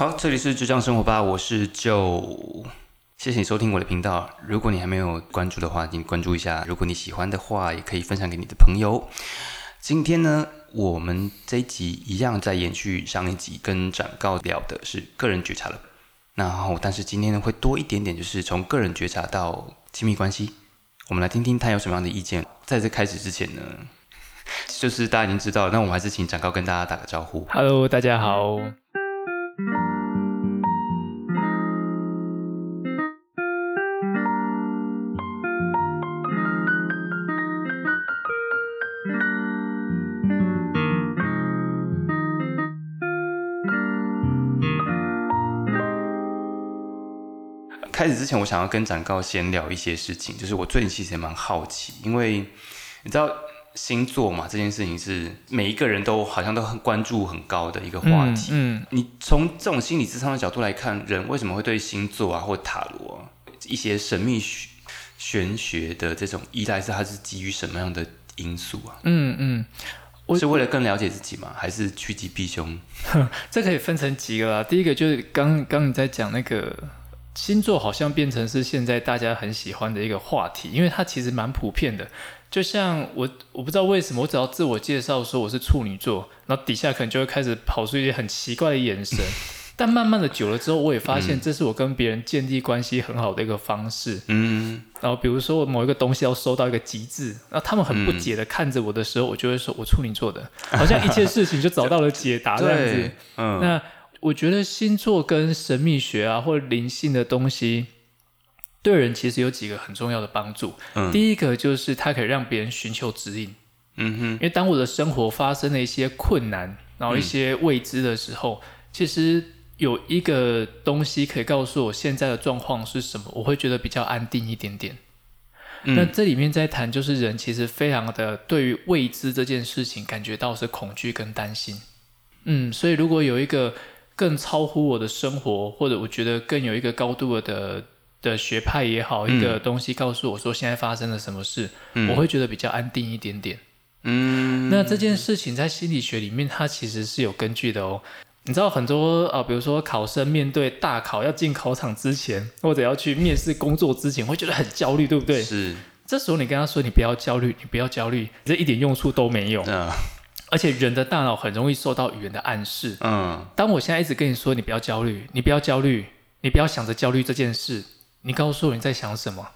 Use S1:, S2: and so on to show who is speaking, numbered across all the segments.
S1: 好，这里是就这样生活吧，我是就，谢谢你收听我的频道。如果你还没有关注的话，请关注一下。如果你喜欢的话，也可以分享给你的朋友。今天呢，我们这一集一样在延续上一集跟展告聊的是个人觉察了。然后，但是今天呢会多一点点，就是从个人觉察到亲密关系。我们来听听他有什么样的意见。在这开始之前呢，就是大家已经知道了，那我们还是请展告跟大家打个招呼。
S2: Hello，大家好。
S1: 开始之前，我想要跟展告先聊一些事情，就是我最近其实也蛮好奇，因为你知道星座嘛，这件事情是每一个人都好像都很关注很高的一个话题。
S2: 嗯，
S1: 你从这种心理智商的角度来看，人为什么会对星座啊或塔罗、啊、一些神秘学玄学的这种依赖，是它是基于什么样的因素啊？
S2: 嗯嗯，我
S1: 是为了更了解自己吗？还是趋吉避凶？
S2: 这可以分成几个啦。第一个就是刚刚你在讲那个星座，好像变成是现在大家很喜欢的一个话题，因为它其实蛮普遍的。就像我，我不知道为什么，我只要自我介绍说我是处女座，然后底下可能就会开始跑出一些很奇怪的眼神。但慢慢的久了之后，我也发现这是我跟别人建立关系很好的一个方式。
S1: 嗯，
S2: 然后比如说我某一个东西要收到一个极致，那他们很不解的看着我的时候，我就会说我处女座的，好像一切事情就找到了解答这样子。，
S1: 嗯，
S2: 那我觉得星座跟神秘学啊，或者灵性的东西，对人其实有几个很重要的帮助。
S1: 嗯
S2: 第一个就是它可以让别人寻求指引，
S1: 嗯哼，
S2: 因为当我的生活发生了一些困难，然后一些未知的时候，其实有一个东西可以告诉我现在的状况是什么，我会觉得比较安定一点点。那
S1: 嗯
S2: 这里面在谈，就是人其实非常的对于未知这件事情感觉到是恐惧跟担心。嗯，所以如果有一个更超乎我的生活，或者我觉得更有一个高度的的学派也好，一个东西告诉我说现在发生了什么事，我会觉得比较安定一点点。
S1: 嗯，
S2: 那这件事情在心理学里面，它其实是有根据的哦。你知道很多啊、呃比如说考生面对大考要进考场之前，或者要去面试工作之前，会觉得很焦虑，对不对？
S1: 是，
S2: 这时候你跟他说你不要焦虑，你不要焦虑，这一点用处都没有。
S1: 嗯
S2: 而且人的大脑很容易受到语言的暗示。
S1: 嗯，
S2: 当我现在一直跟你说你不要焦虑，你不要焦虑，你不要想着焦虑这件事，你告诉我你在想什么，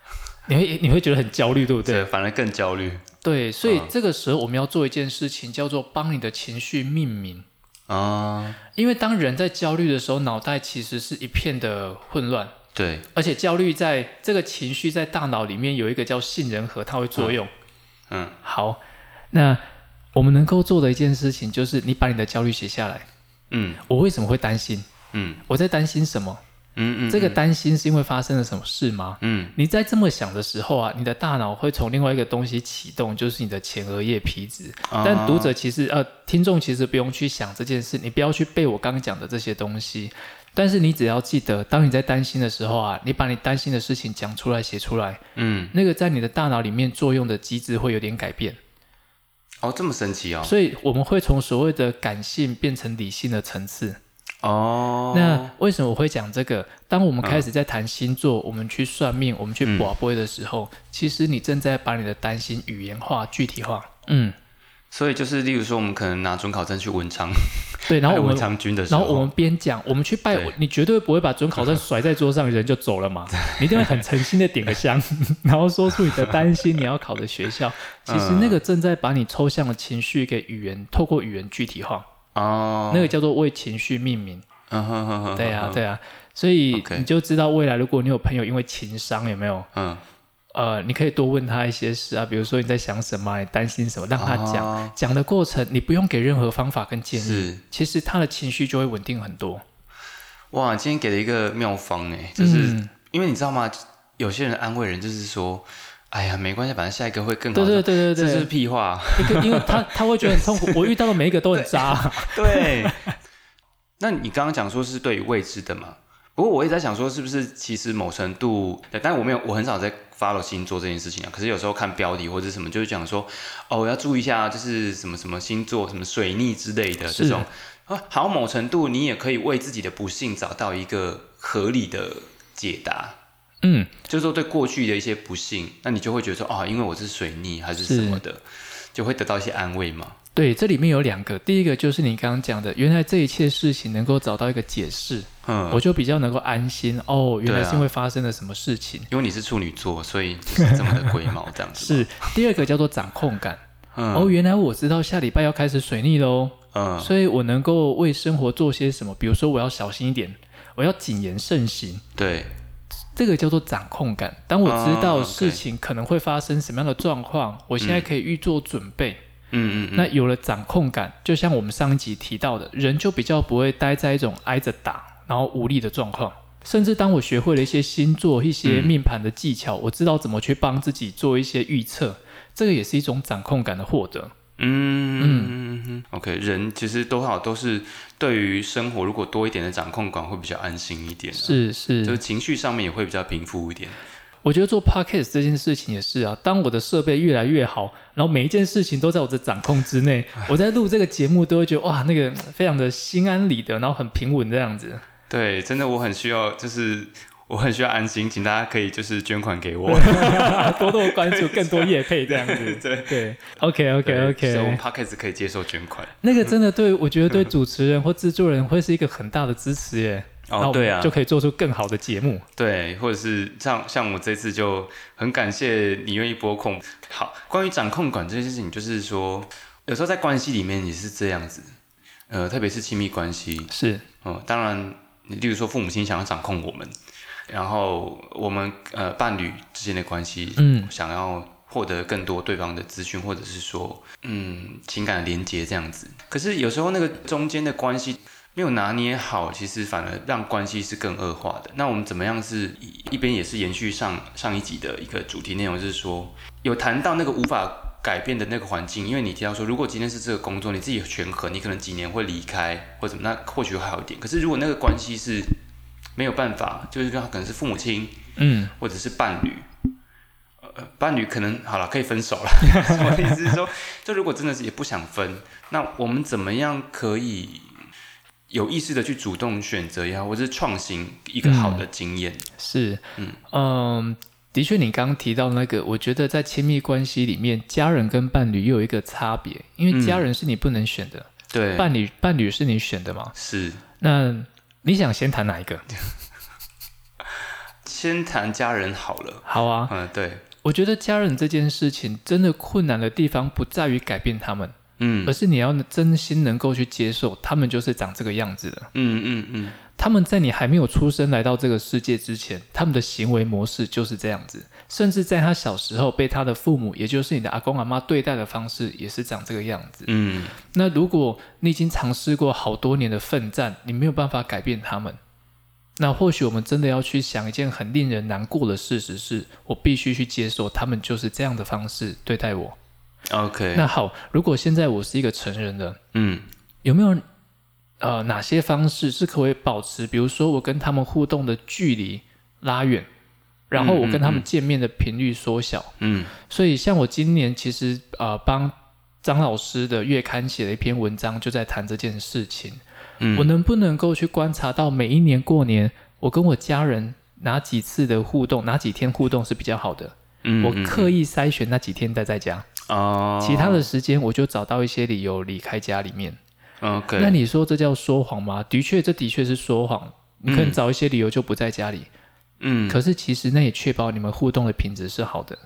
S2: 你会你会觉得很焦虑，对不对？
S1: 对，反而更焦虑。
S2: 对，所以
S1: 嗯。
S2: 这个时候我们要做一件事情，叫做帮你的情绪命名。
S1: 啊，
S2: 因为当人在焦虑的时候，脑袋其实是一片的混乱，
S1: 对，
S2: 而且焦虑在这个情绪在大脑里面有一个叫杏仁核，它会作用。
S1: 嗯。
S2: 好，那我们能够做的一件事情就是，你把你的焦虑写下来。
S1: 嗯
S2: 我为什么会担心？
S1: 嗯
S2: 我在担心什么？
S1: 嗯嗯，
S2: 这个担心是因为发生了什么事吗？
S1: 嗯
S2: 你在这么想的时候啊，你的大脑会从另外一个东西启动，就是你的前额叶皮质。
S1: 啊
S2: 但读者其实呃，听众其实不用去想这件事，你不要去背我刚刚讲的这些东西。但是你只要记得，当你在担心的时候啊，你把你担心的事情讲出来、写出来，
S1: 嗯，
S2: 那个在你的大脑里面作用的机制会有点改变。
S1: 哦，这么神奇哦，
S2: 所以我们会从所谓的感性变成理性的层次。
S1: 哦，
S2: 那为什么我会讲这个？当我们开始在谈星座，我们去算命，我们去卜卦的时候，其实你正在把你的担心语言化、具体化。嗯，
S1: 所以就是，例如说，我们可能拿准考证去文昌，
S2: 对。然后我
S1: 文
S2: 们，
S1: 昌君的时候，
S2: 然后我们边讲，我们去拜，你绝对不会把准考证甩在桌上，人就走了嘛。你一定会很诚心的点个香，然后说出你的担心，你要考的学校。其实那个正在把你抽象的情绪给语言，透过语言具体化，
S1: 哦，
S2: 那个叫做为情绪命名。
S1: 嗯哼哼哼，
S2: 对呀、
S1: 哼
S2: 对呀、所以你就知道未来，如果你有朋友因为情商有没有？
S1: 嗯，
S2: 呃，你可以多问他一些事啊，比如说你在想什么啊，你担心什么，让他讲。
S1: 哦
S2: 讲的过程，你不用给任何方法跟建议，
S1: 是
S2: 其实他的情绪就会稳定很多。
S1: 哇，今天给了一个妙方哎，就是、
S2: 嗯
S1: 因为你知道吗？有些人安慰人就是说，哎呀，没关系，反正下一个会更好。
S2: 对对对对对
S1: 这是，屁话。
S2: 一个因为他他会觉得很痛苦，我遇到的每一个都很渣。
S1: 对，那你刚刚讲说是对于未知的嘛？不不过我也在想说，是不是其实某程度，对，但我没有，我很少在 follow 星座这件事情啊。可是有时候看标题或者什么，就是讲说，哦，要注意一下，就是什么什么星座，什么水逆之类的这种啊。好，某程度你也可以为自己的不幸找到一个合理的解答。
S2: 嗯，
S1: 就是说对过去的一些不幸，那你就会觉得说，哦，因为我是水逆还是什么的，就会得到一些安慰嘛。
S2: 对，这里面有两个，第一个就是你刚刚讲的，原来这一切事情能够找到一个解释，
S1: 嗯，
S2: 我就比较能够安心。哦，原来是因为发生了什么事情。
S1: 因为你是处女座，所以就是这么的龟毛这样子。
S2: 是第二个叫做掌控感。
S1: 嗯，
S2: 哦，原来我知道下礼拜要开始水逆喽，
S1: 嗯，
S2: 所以我能够为生活做些什么，比如说我要小心一点，我要谨言慎行。
S1: 对，
S2: 这个叫做掌控感。当我知道事情可能会发生什么样的状况，我现在可以预做准备。
S1: 嗯嗯嗯，
S2: 那有了掌控感，就像我们上一集提到的，人就比较不会待在一种挨着打然后无力的状况。甚至当我学会了一些星座、一些
S1: 嗯
S2: 命盘的技巧，我知道怎么去帮自己做一些预测，这个也是一种掌控感的获得。
S1: 嗯嗯嗯嗯，OK，人其实多少都是对于生活如果多一点的掌控感会比较安心一点、啊，
S2: 是是，
S1: 就是情绪上面也会比较平复一点。
S2: 我觉得做 podcast 这件事情也是啊，当我的设备越来越好，然后每一件事情都在我的掌控之内，我在录这个节目都会觉得哇，那个非常的心安理得，然后很平稳这样子。
S1: 对，真的我很需要，就是我很需要安心，请大家可以就是捐款给我。
S2: 多多关注，更多业配这样子。
S1: 对
S2: 对，OK OK
S1: 对所以我们 OK，Podcast 可以接受捐款。
S2: 那个真的对我觉得对主持人或制作人会是一个很大的支持耶。
S1: 哦，对啊，
S2: 就可以做出更好的节目。
S1: 对，或者是像像我这次就很感谢你愿意拨控。好，关于掌控感这件事情，就是说有时候在关系里面也是这样子，呃，特别是亲密关系，
S2: 是，
S1: 嗯、当然，例如说父母亲想要掌控我们，然后我们呃伴侣之间的关系，
S2: 嗯，
S1: 想要获得更多对方的资讯，或者是说嗯情感的连接这样子。可是有时候那个中间的关系。没有拿捏好，其实反而让关系是更恶化的。那我们怎么样是一一边也是延续上上一集的一个主题内容，就是说有谈到那个无法改变的那个环境，因为你提到说，如果今天是这个工作，你自己权衡，你可能几年会离开或者什么，那或许会好一点。可是如果那个关系是没有办法，就是说可能是父母亲
S2: 嗯，
S1: 或者是伴侣，呃，伴侣可能好了可以分手了。我的意思？是说，就如果真的是也不想分，那我们怎么样可以有意识的去主动选择也好，或者是创新一个好的经验？
S2: 是，
S1: 嗯。
S2: 嗯，的确，你刚刚提到那个，我觉得在亲密关系里面，家人跟伴侣又有一个差别，因为家人是你不能选的，
S1: 对，
S2: 伴侣伴侣是你选的嘛。
S1: 是。
S2: 那你想先谈哪一个？
S1: 先谈家人好了。
S2: 好啊，
S1: 嗯，对，
S2: 我觉得家人这件事情真的困难的地方不在于改变他们，
S1: 嗯
S2: 而是你要真心能够去接受他们就是长这个样子的。
S1: 嗯嗯嗯，
S2: 他们在你还没有出生来到这个世界之前，他们的行为模式就是这样子，甚至在他小时候被他的父母，也就是你的阿公阿妈对待的方式，也是长这个样子。
S1: 嗯
S2: 那如果你已经尝试过好多年的奋战，你没有办法改变他们，那或许我们真的要去想一件很令人难过的事实是，我必须去接受他们就是这样的方式对待我。
S1: ，OK，
S2: 那好，如果现在我是一个成人了，
S1: 嗯
S2: 有没有呃哪些方式是可以保持？比如说我跟他们互动的距离拉远，然后我跟他们见面的频率缩小。
S1: 嗯
S2: 所以像我今年其实呃帮张老师的月刊写了一篇文章，就在谈这件事情。
S1: 嗯，
S2: 我能不能够去观察到每一年过年，我跟我家人哪几次的互动，哪几天互动是比较好的？
S1: 嗯
S2: 我刻意筛选那几天待在家，
S1: 哦，
S2: 其他的时间我就找到一些理由离开家里面。
S1: OK，
S2: 那你说这叫说谎吗？的确，这的确是说谎。你可能找一些理由就不在家里，
S1: 嗯
S2: 可是其实那也确保你们互动的品质是好的。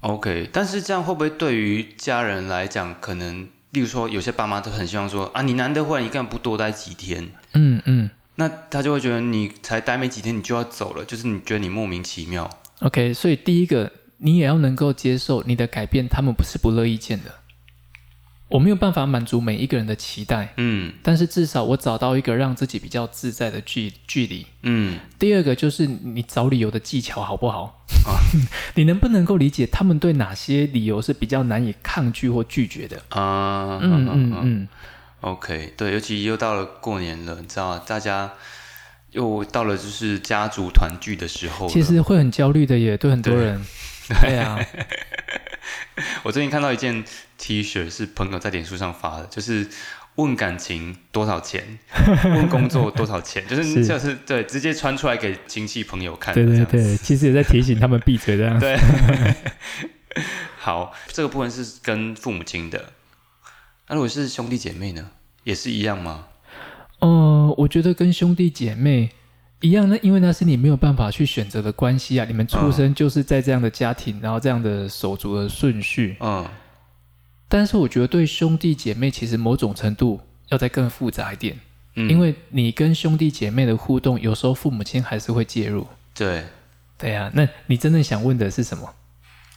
S1: OK，但是这样会不会对于家人来讲，可能例如说有些爸妈都很希望说啊，你难得回来，你干嘛不多待几天？
S2: 嗯嗯
S1: 那他就会觉得你才待没几天，你就要走了，就是你觉得你莫名其妙。
S2: ，OK。所以第一个，你也要能够接受你的改变，他们不是不乐意见的。我没有办法满足每一个人的期待，
S1: 嗯
S2: 但是至少我找到一个让自己比较自在的距距离。
S1: 嗯
S2: 第二个就是你找理由的技巧好不好？你能不能够理解他们对哪些理由是比较难以抗拒或拒绝的？
S1: 啊，
S2: 嗯嗯嗯
S1: ，OK，对，尤其又到了过年了，你知道吗？大家又到了就是家族团聚的时候。
S2: 其实会很焦虑的耶，对很多
S1: 对
S2: 人。对啊，
S1: 我最近看到一件 T 恤是朋友在脸书上发的，就是问感情多少钱，问工作多少钱，就是
S2: 是
S1: 就是对，直接穿出来给亲戚朋友看的
S2: 对。对对，其实也在提醒他们闭嘴这样。
S1: 对，好，这个部分是跟父母亲的。那如果是兄弟姐妹呢，也是一样吗？
S2: 哦、我觉得跟兄弟姐妹一样，那因为那是你没有办法去选择的关系啊。你们出生就是在这样的家庭，然后这样的手足的顺序。
S1: 嗯，
S2: 但是我觉得对兄弟姐妹，其实某种程度要再更复杂一点，
S1: 嗯
S2: 因为你跟兄弟姐妹的互动，有时候父母亲还是会介入。
S1: 对
S2: 对啊、那你真正想问的是什么？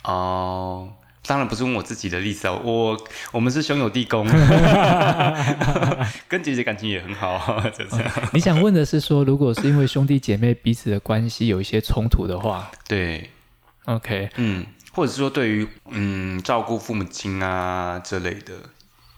S1: 哦。当然不是问我自己的例子啊，我我们是兄友弟恭，跟姐姐感情也很好，就这样。
S2: 你想问的是说，如果是因为兄弟姐妹彼此的关系有一些冲突的话
S1: 对
S2: ，，OK，
S1: 嗯，或者是说对于嗯照顾父母亲啊这类的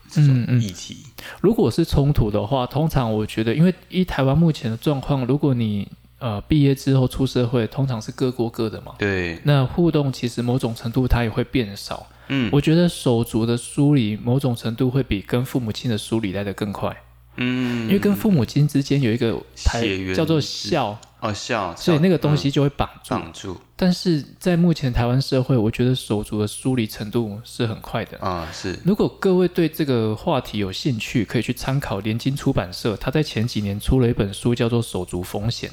S1: 这种
S2: 嗯嗯。
S1: 议题，
S2: 如果是冲突的话，通常我觉得，因为依台湾目前的状况，如果你呃毕业之后出社会，通常是各过各的嘛，
S1: 对，
S2: 那互动其实某种程度它也会变少。
S1: 嗯。
S2: 我觉得手足的疏离，某种程度会比跟父母亲的疏离来得更快，
S1: 嗯，
S2: 因为跟父母亲之间有一个台叫做
S1: 是
S2: 孝，
S1: 哦孝，
S2: 所以那个东西
S1: 嗯
S2: 就会绑住。
S1: 绑住
S2: 但是在目前台湾社会，我觉得手足的疏离程度是很快的。
S1: 啊，是
S2: 如果各位对这个话题有兴趣，可以去参考联经出版社，他在前几年出了一本书，叫做《手足风险》。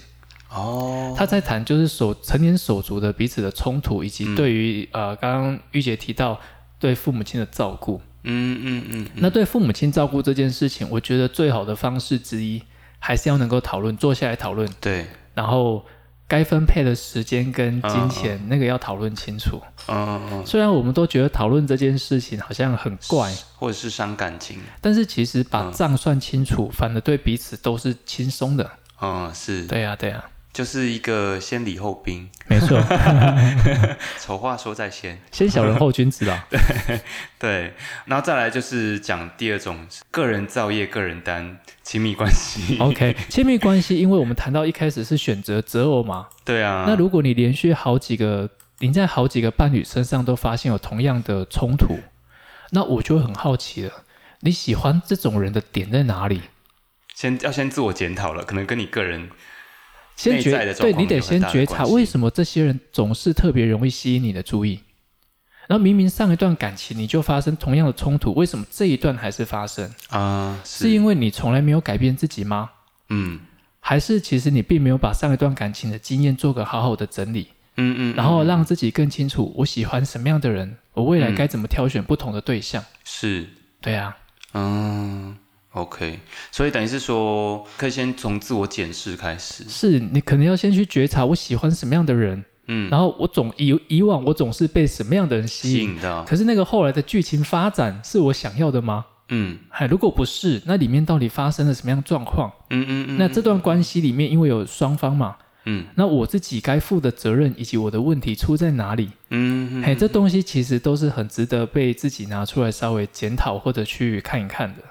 S1: 哦，
S2: 他在谈就是手成年手足的彼此的冲突，以及对于、呃刚刚玉姐提到对父母亲的照顾。
S1: 嗯嗯嗯，
S2: 那对父母亲照顾这件事情，我觉得最好的方式之一，还是要能够讨论，坐下来讨论，
S1: 对，
S2: 然后该分配的时间跟金钱、那个要讨论清楚。
S1: 嗯嗯，
S2: 虽然我们都觉得讨论这件事情好像很怪，
S1: 或者是伤感情，
S2: 但是其实把账算清楚，反而对彼此都是轻松的。
S1: 嗯是，
S2: 对呀、对呀、
S1: 就是一个先礼后兵，
S2: 没错，
S1: 丑话说在先，
S2: 先小人后君子啊。
S1: 对，然后再来就是讲第二种个人造业、个人担亲密关系。
S2: OK，亲密关系，因为我们谈到一开始是选择择偶嘛，
S1: 对啊，
S2: 那如果你连续好几个，你在好几个伴侣身上都发现有同样的冲突，那我就会很好奇了，你喜欢这种人的点在哪里？
S1: 先要先自我检讨了，可能跟你个人
S2: 先觉对你得先觉察为什么这些人总是特别容易吸引你的注意。然后明明上一段感情你就发生同样的冲突，为什么这一段还是发生？
S1: 啊，
S2: 是因为你从来没有改变自己吗？
S1: 嗯
S2: 还是其实你并没有把上一段感情的经验做个好好的整理，
S1: 嗯嗯，
S2: 然后
S1: 嗯
S2: 让自己更清楚我喜欢什么样的人，我未来
S1: 嗯
S2: 该怎么挑选不同的对象。
S1: 是
S2: 对啊，
S1: 嗯，OK，所以等于是说，可以先从自我检视开始，
S2: 是你可能要先去觉察我喜欢什么样的人，
S1: 嗯，
S2: 然后我总以以往我总是被什么样的人吸
S1: 吸
S2: 引，
S1: 引到，
S2: 可是那个后来的剧情发展是我想要的吗？
S1: 嗯
S2: 哎，如果不是，那里面到底发生了什么样的状况？
S1: 嗯嗯嗯，
S2: 那这段关系里面，因为有双方嘛，
S1: 嗯
S2: 那我自己该负的责任以及我的问题出在哪里？
S1: 嗯嗯，
S2: 嘿，这东西其实都是很值得被自己拿出来稍微检讨或者去看一看的。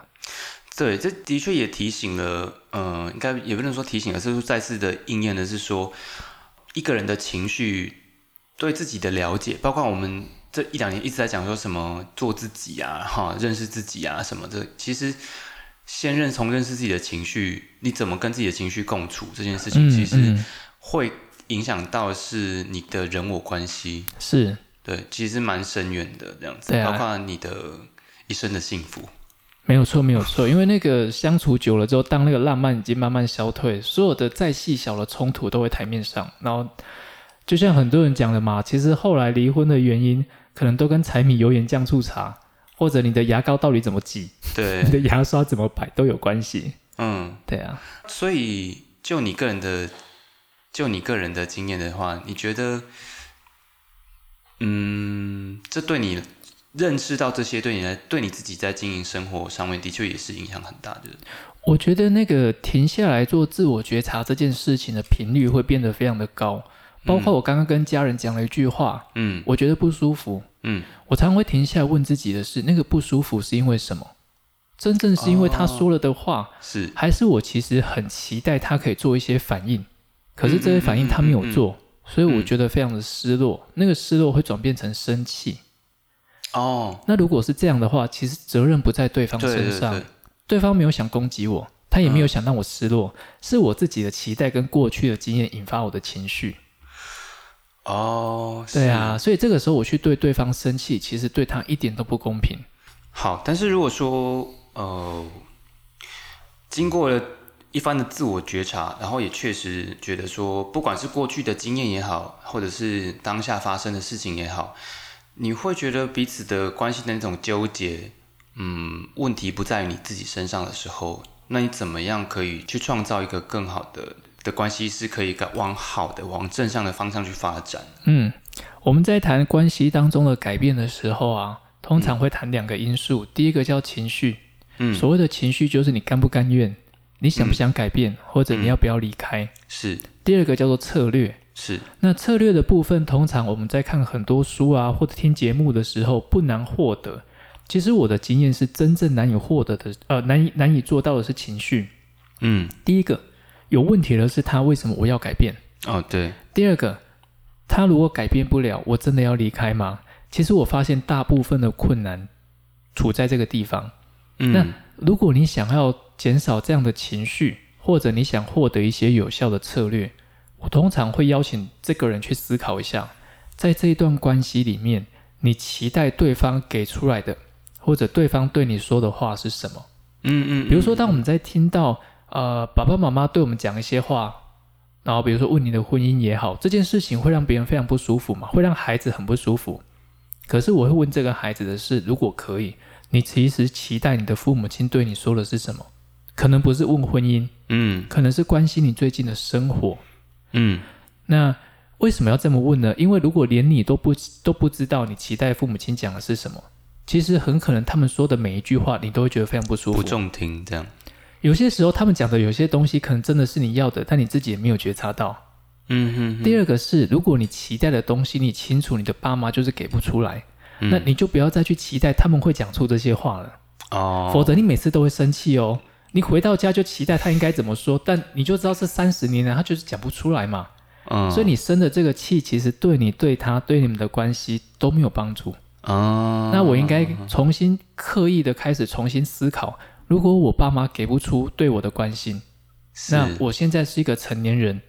S1: 对，这的确也提醒了，呃，应该也不能说提醒，而是说再次的应验的是说，一个人的情绪对自己的了解，包括我们这一两年一直在讲说什么做自己啊，哈，认识自己啊什么的，其实先认从认识自己的情绪，你怎么跟自己的情绪共处这件事情，其实
S2: 嗯、
S1: 会影响到是你的人我关系，
S2: 是
S1: 对，其实蛮深远的这样子，
S2: 啊
S1: 包括你的一生的幸福。
S2: 没有错，没有错。因为那个相处久了之后，当那个浪漫已经慢慢消退，所有的再细小的冲突都会台面上。然后，就像很多人讲的嘛，其实后来离婚的原因，可能都跟柴米油盐酱醋茶，或者你的牙膏到底怎么挤，
S1: 对
S2: 你，的牙刷怎么摆都有关系。
S1: 嗯。
S2: 对啊，
S1: 所以，就你个人的，就你个人的经验的话，你觉得，嗯，这对你认识到这些，对你来，对你自己在经营生活上面，的确也是影响很大的。
S2: 我觉得那个停下来做自我觉察这件事情的频率会变得非常的高。包括我刚刚跟家人讲了一句话，
S1: 嗯
S2: 我觉得不舒服，
S1: 嗯
S2: 我常常会停下来问自己的是，那个不舒服是因为什么？真正是因为他说了的话，
S1: 是
S2: 还是我其实很期待他可以做一些反应，可是这些反应他没有做，所以我觉得非常的失落。那个失落会转变成生气。
S1: 哦，
S2: 那如果是这样的话，其实责任不在对方身上，
S1: 对对，
S2: 对。方没有想攻击我，他也没有
S1: 嗯
S2: 想让我失落，是我自己的期待跟过去的经验引发我的情绪。
S1: 哦，
S2: 对啊，所以这个时候我去对对方生气，其实对他一点都不公平。
S1: 好，但是如果说呃，经过了一番的自我觉察，然后也确实觉得说，不管是过去的经验也好，或者是当下发生的事情也好，你会觉得彼此的关系的那种纠结，嗯，问题不在于你自己身上的时候，那你怎么样可以去创造一个更好的的关系，是可以往好的、往正向的方向去发展？
S2: 嗯，我们在谈关系当中的改变的时候啊，通常会谈两个因素，第一个叫情绪，
S1: 嗯，
S2: 所谓的情绪就是你甘不甘愿，你想不想改变，或者你要不要离开。
S1: 是
S2: 第二个叫做策略。
S1: 是，
S2: 那策略的部分，通常我们在看很多书啊，或者听节目的时候，不难获得。其实我的经验是，真正难以获得的，呃，难以难以做到的是情绪。
S1: 嗯，
S2: 第一个有问题的是他为什么我要改变？
S1: 哦，对，
S2: 第二个，他如果改变不了，我真的要离开吗？其实我发现大部分的困难处在这个地方。
S1: 嗯，
S2: 那如果你想要减少这样的情绪，或者你想获得一些有效的策略，我通常会邀请这个人去思考一下，在这一段关系里面，你期待对方给出来的，或者对方对你说的话是什么？
S1: 嗯嗯，
S2: 比如说，当我们在听到呃爸爸妈妈对我们讲一些话，然后比如说问你的婚姻也好，这件事情会让别人非常不舒服嘛，会让孩子很不舒服。可是我会问这个孩子的是，如果可以，你其实期待你的父母亲对你说的是什么？可能不是问婚姻，
S1: 嗯
S2: 可能是关心你最近的生活。
S1: 嗯
S2: 那为什么要这么问呢？因为如果连你都不都不知道你期待父母亲讲的是什么，其实很可能他们说的每一句话，你都会觉得非常不舒服。
S1: 不中听这样。
S2: 有些时候他们讲的有些东西，可能真的是你要的，但你自己也没有觉察到。
S1: 嗯哼
S2: 第二个是，如果你期待的东西，你清楚你的爸妈就是给不出来，
S1: 嗯
S2: 那你就不要再去期待他们会讲出这些话了，
S1: 哦，
S2: 否则你每次都会生气哦。你回到家就期待他应该怎么说，但你就知道这三十年来他就是讲不出来嘛，
S1: 嗯，
S2: 所以你生的这个气，其实对你、对他、对你们的关系都没有帮助。
S1: 哦，
S2: 那我应该重新刻意的开始重新思考，如果我爸妈给不出对我的关心，那我现在是一个成年人，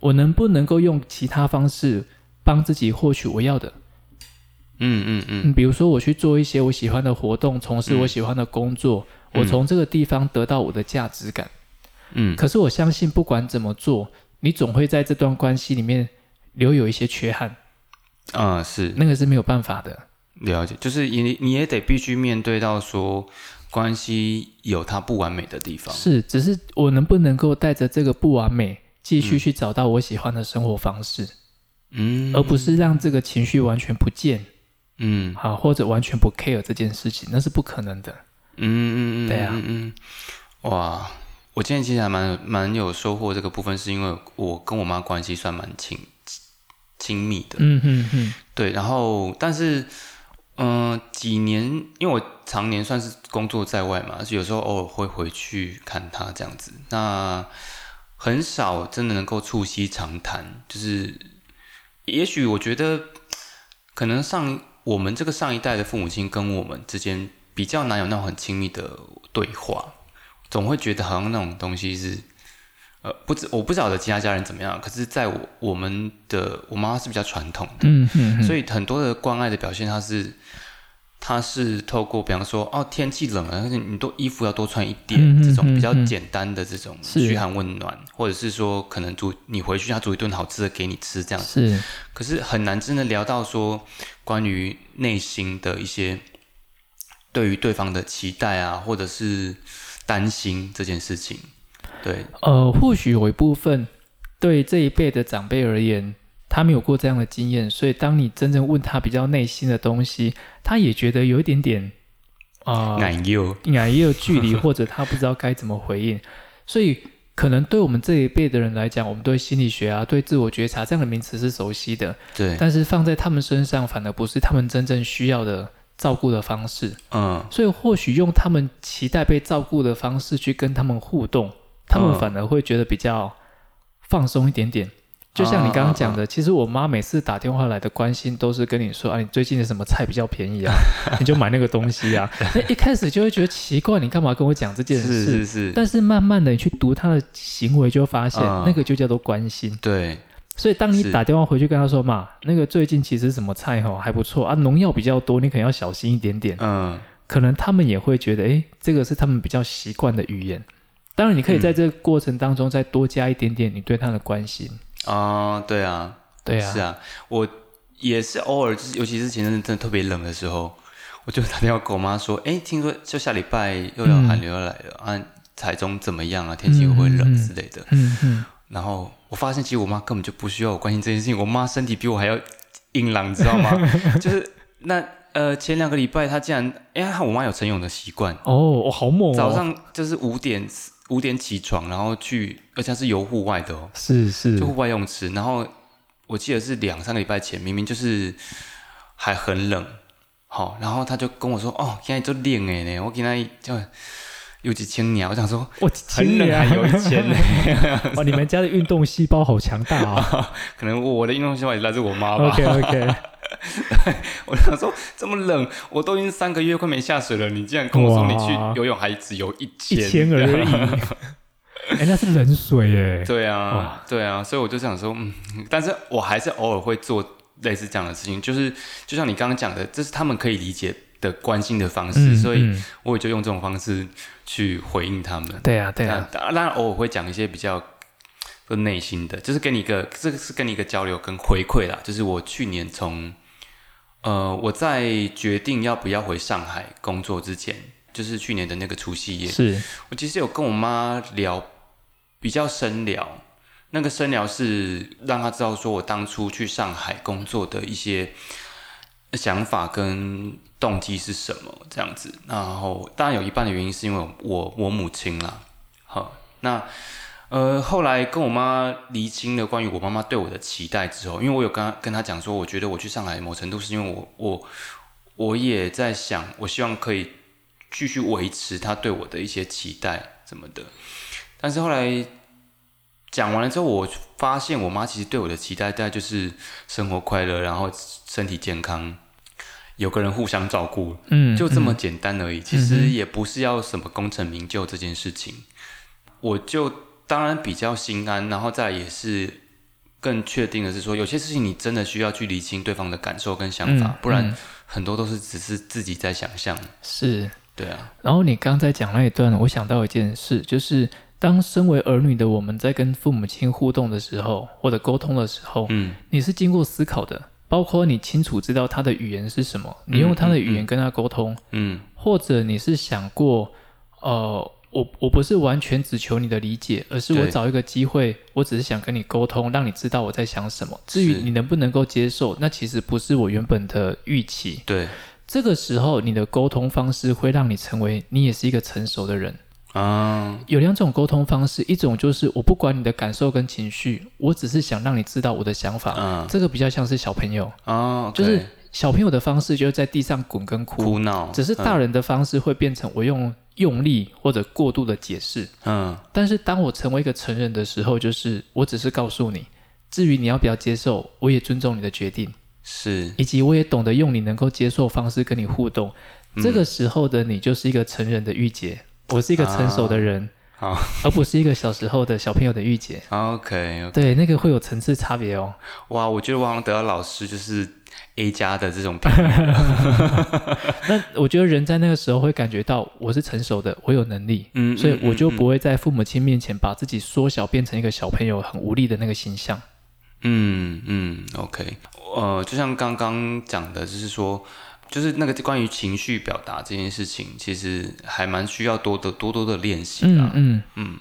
S2: 我能不能够用其他方式帮自己获取我要的？
S1: 嗯嗯嗯。
S2: 嗯，比如说我去做一些我喜欢的活动，从事我喜欢的工作，
S1: 嗯
S2: 我从这个地方得到我的价值感。
S1: 嗯
S2: 可是我相信，不管怎么做，你总会在这段关系里面留有一些缺憾，
S1: 啊是
S2: 那个是没有办法的。
S1: 了解，就是你你也得必须面对到说关系有它不完美的地方。
S2: 是，只是我能不能够带着这个不完美，继续
S1: 嗯
S2: 去找到我喜欢的生活方式，
S1: 嗯，
S2: 而不是让这个情绪完全不见，
S1: 嗯
S2: 好，或者完全不 care 这件事情，那是不可能的。
S1: 嗯嗯嗯，
S2: 对啊
S1: 嗯嗯，哇，我今天其实还蛮蛮有收获这个部分，是因为我跟我妈关系算蛮亲亲密的，
S2: 嗯哼哼，
S1: 对，然后但是。嗯、几年，因为我常年算是工作在外嘛，是有时候偶尔会回去看她这样子。那很少真的能够促膝长谈，就是也许我觉得可能上我们这个上一代的父母亲跟我们之间比较难有那种很亲密的对话，总会觉得好像那种东西是。呃，不知我不晓得其他家人怎么样，可是在我我们的我妈妈是比较传统的，
S2: 嗯哼哼，
S1: 所以很多的关爱的表现，它是它是透过，比方说，哦，天气冷了，而且你多衣服要多穿一点，
S2: 嗯嗯
S1: 这种比较
S2: 嗯嗯
S1: 简单的这种
S2: 是。
S1: 嘘寒问暖，或者是说，可能煮你回去他煮一顿好吃的给你吃这样子，
S2: 是。
S1: 可是很难真的聊到说关于内心的一些对于对方的期待啊，或者是担心这件事情，对，
S2: 呃，或许有一部分对这一辈的长辈而言，他没有过这样的经验，所以当你真正问他比较内心的东西，他也觉得有一点点啊，
S1: 奶油，
S2: 呀也有距离，或者他不知道该怎么回应，所以可能对我们这一辈的人来讲，我们对心理学啊、对自我觉察这样的名词是熟悉的，
S1: 对，
S2: 但是放在他们身上，反而不是他们真正需要的照顾的方式，
S1: 嗯，
S2: 所以或许用他们期待被照顾的方式去跟他们互动，他们
S1: 嗯
S2: 反而会觉得比较放松一点点。就像你刚刚讲
S1: 啊
S2: 的，其实我妈每次打电话来的关心都是跟你说啊，你最近的什么菜 比较便宜啊，你就买那个东西啊。那一开始就会觉得奇怪，你干嘛跟我讲这件事？
S1: 是是，
S2: 但是慢慢的你去读他的行为，就会发现、
S1: 嗯
S2: 那个就叫做关心。
S1: 对，
S2: 所以当你打电话回去跟他说嘛，那个最近其实什么菜哈还不错啊，农药比较多，你可能要小心一点点。
S1: 嗯
S2: 可能他们也会觉得，哎，这个是他们比较习惯的语言。当然，你可以在这个过程当中再多加一点点你对他的关心。
S1: 啊，对啊，
S2: 对啊，
S1: 是啊，我也是偶尔，就是尤其是前阵子真的特别冷的时候，我就打电话跟我妈说，哎，听说就下礼拜又要寒流要来了、啊，台中怎么样啊？天气会不会冷之类的。
S2: 嗯嗯，
S1: 然后我发现，其实我妈根本就不需要我关心这件事情，我妈身体比我还要硬朗，你知道吗？就是那呃前两个礼拜，她竟然，哎，我妈有晨泳的习惯，
S2: 哦，我好猛哦，
S1: 早上就是五点五点起床，然后去，而且她是游户外的哦，
S2: 是是。
S1: 就户外泳池，然后我记得是两三个礼拜前，明明就是还很冷，好，然后他就跟我说，哦，现在就练哎呢，我今天就有几千年，我想说
S2: 哇
S1: 很冷还有一千呢，
S2: 哇，你们家的运动细胞好强大啊
S1: 可能我的运动细胞也来自我妈吧。
S2: ！OK OK，
S1: 我想说这么冷，我都已经三个月快没下水了，你竟然跟我说你去游泳还只游一千，
S2: 一千而已。哎，那是冷水耶。
S1: 对啊
S2: 哇，
S1: 对啊，所以我就想说，嗯，但是我还是偶尔会做类似这样的事情，就是就像你刚刚讲的，这是他们可以理解的关心的方式，
S2: 嗯，
S1: 所以
S2: 嗯
S1: 我也就用这种方式去回应他们。
S2: 对啊对啊，
S1: 当然偶尔会讲一些比较就内心的，就是给你一个这个是跟你一个交流跟回馈啦。就是我去年从呃我在决定要不要回上海工作之前，就是去年的那个除夕夜，
S2: 是
S1: 我其实有跟我妈聊比较深聊，那个深聊是让她知道说我当初去上海工作的一些想法跟动机是什么这样子。然后当然有一半的原因是因为我我母亲啦，好，那呃后来跟我妈厘清了关于我妈妈对我的期待之后，因为我有跟跟她讲说，我觉得我去上海某程度是因为我我我也在想，我希望可以继续维持她对我的一些期待什么的。但是后来讲完了之后，我发现我妈其实对我的期待，大概就是生活快乐，然后身体健康，有个人互相照顾，
S2: 嗯，
S1: 就这么
S2: 嗯
S1: 简单而已。其实也不是要什么功成名就这件事情，我就当然比较心安，然后再来也是更确定的是说，有些事情你真的需要去理清对方的感受跟想法，
S2: 嗯
S1: 不然
S2: 嗯
S1: 很多都是只是自己在想象。
S2: 是。
S1: 对啊，
S2: 然后你刚才讲那一段，我想到一件事，就是当身为儿女的我们在跟父母亲互动的时候，或者沟通的时候，
S1: 嗯
S2: 你是经过思考的，包括你清楚知道他的语言是什么，你用他的语言跟他沟通，
S1: 嗯
S2: 或者你是想过，呃，我我不是完全只求你的理解，而是我找一个机会，我只是想跟你沟通，让你知道我在想什么。至于你能不能够接受，那其实不是我原本的预期。
S1: 对
S2: 这个时候，你的沟通方式会让你成为你也是一个成熟的人。
S1: 啊，
S2: 有两种沟通方式，一种就是我不管你的感受跟情绪，我只是想让你知道我的想法。
S1: 嗯
S2: 这个比较像是小朋友，
S1: 啊，
S2: 就是小朋友的方式就是在地上滚跟哭，
S1: 哭闹，
S2: 只是大人的方式会变成我用用力或者过度的解释。
S1: 嗯。
S2: 但是当我成为一个成人的时候，就是我只是告诉你，至于你要不要接受，我也尊重你的决定，
S1: 是。
S2: 以及我也懂得用你能够接受方式跟你互动。
S1: 嗯。
S2: 这个时候的你就是一个成人的御姐，我是一个成熟的人，
S1: 好
S2: 而不是一个小时候的小朋友的御姐。
S1: OK，
S2: 对，那个会有层次差别哦。
S1: 哇，我觉得我好像得到老师就是 A 加的这种评语，
S2: 那我觉得人在那个时候会感觉到我是成熟的，我有能力，
S1: 嗯
S2: 所以我就
S1: 嗯
S2: 不会在父母亲面前把自己缩小，变成一个小朋友很无力的那个形象。
S1: 嗯嗯，OK，呃，就像刚刚讲的，就是说，就是那个关于情绪表达这件事情，其实还蛮需要多的多多的练习的。
S2: 嗯嗯，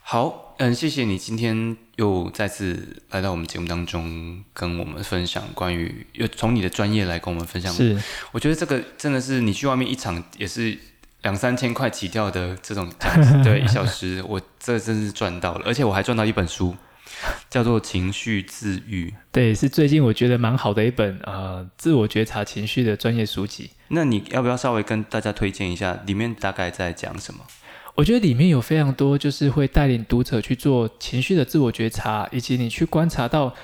S1: 好，嗯，谢谢你今天又再次来到我们节目当中，跟我们分享关于又从你的专业来跟我们分享。
S2: 是
S1: 我觉得这个真的是你去外面一场也是两三千块起跳的这种价值，对，一小时我这真是赚到了，而且我还赚到一本书。叫做《情绪自愈》。
S2: 对，是最近我觉得蛮好的一本呃自我觉察情绪的专业书籍。
S1: 那你要不要稍微跟大家推荐一下，里面大概在讲什么？
S2: 我觉得里面有非常多，就是会带领读者去做情绪的自我觉察，以及你去观察到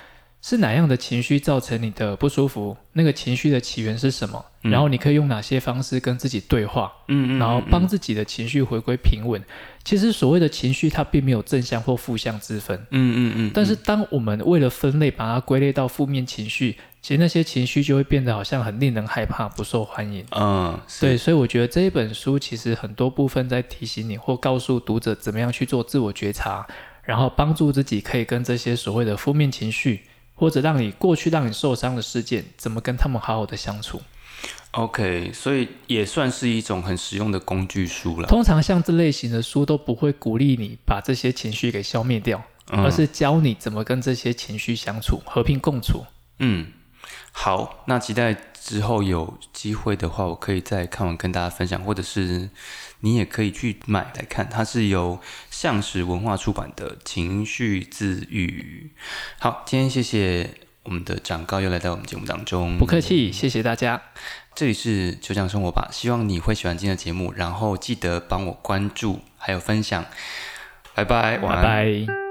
S2: 是哪样的情绪造成你的不舒服，那个情绪的起源是什么，然后你可以用哪些方式跟自己对话，
S1: 嗯
S2: 然后帮自己的情绪回归平稳。其实所谓的情绪，它并没有正向或负向之分。
S1: 嗯嗯嗯。
S2: 但是当我们为了分类，把它归类到负面情绪，其实那些情绪就会变得好像很令人害怕、不受欢迎。
S1: 嗯，
S2: 对，所以我觉得这一本书其实很多部分在提醒你，或告诉读者怎么样去做自我觉察，然后帮助自己可以跟这些所谓的负面情绪，或者让你过去让你受伤的事件，怎么跟他们好好的相处。
S1: OK，所以也算是一种很实用的工具书了。
S2: 通常像这类型的书都不会鼓励你把这些情绪给消灭掉，
S1: 嗯
S2: 而是教你怎么跟这些情绪相处，和平共处。
S1: 嗯，好，那期待之后有机会的话，我可以再看完跟大家分享，或者是你也可以去买来看。它是由向实文化出版的《情绪自愈》。好，今天谢谢我们的长高又来到我们节目当中，
S2: 不客气，谢谢大家。
S1: 这里是就这样生活吧，希望你会喜欢今天的节目，然后记得帮我关注还有分享。拜拜，晚
S2: 拜
S1: 安。
S2: 拜。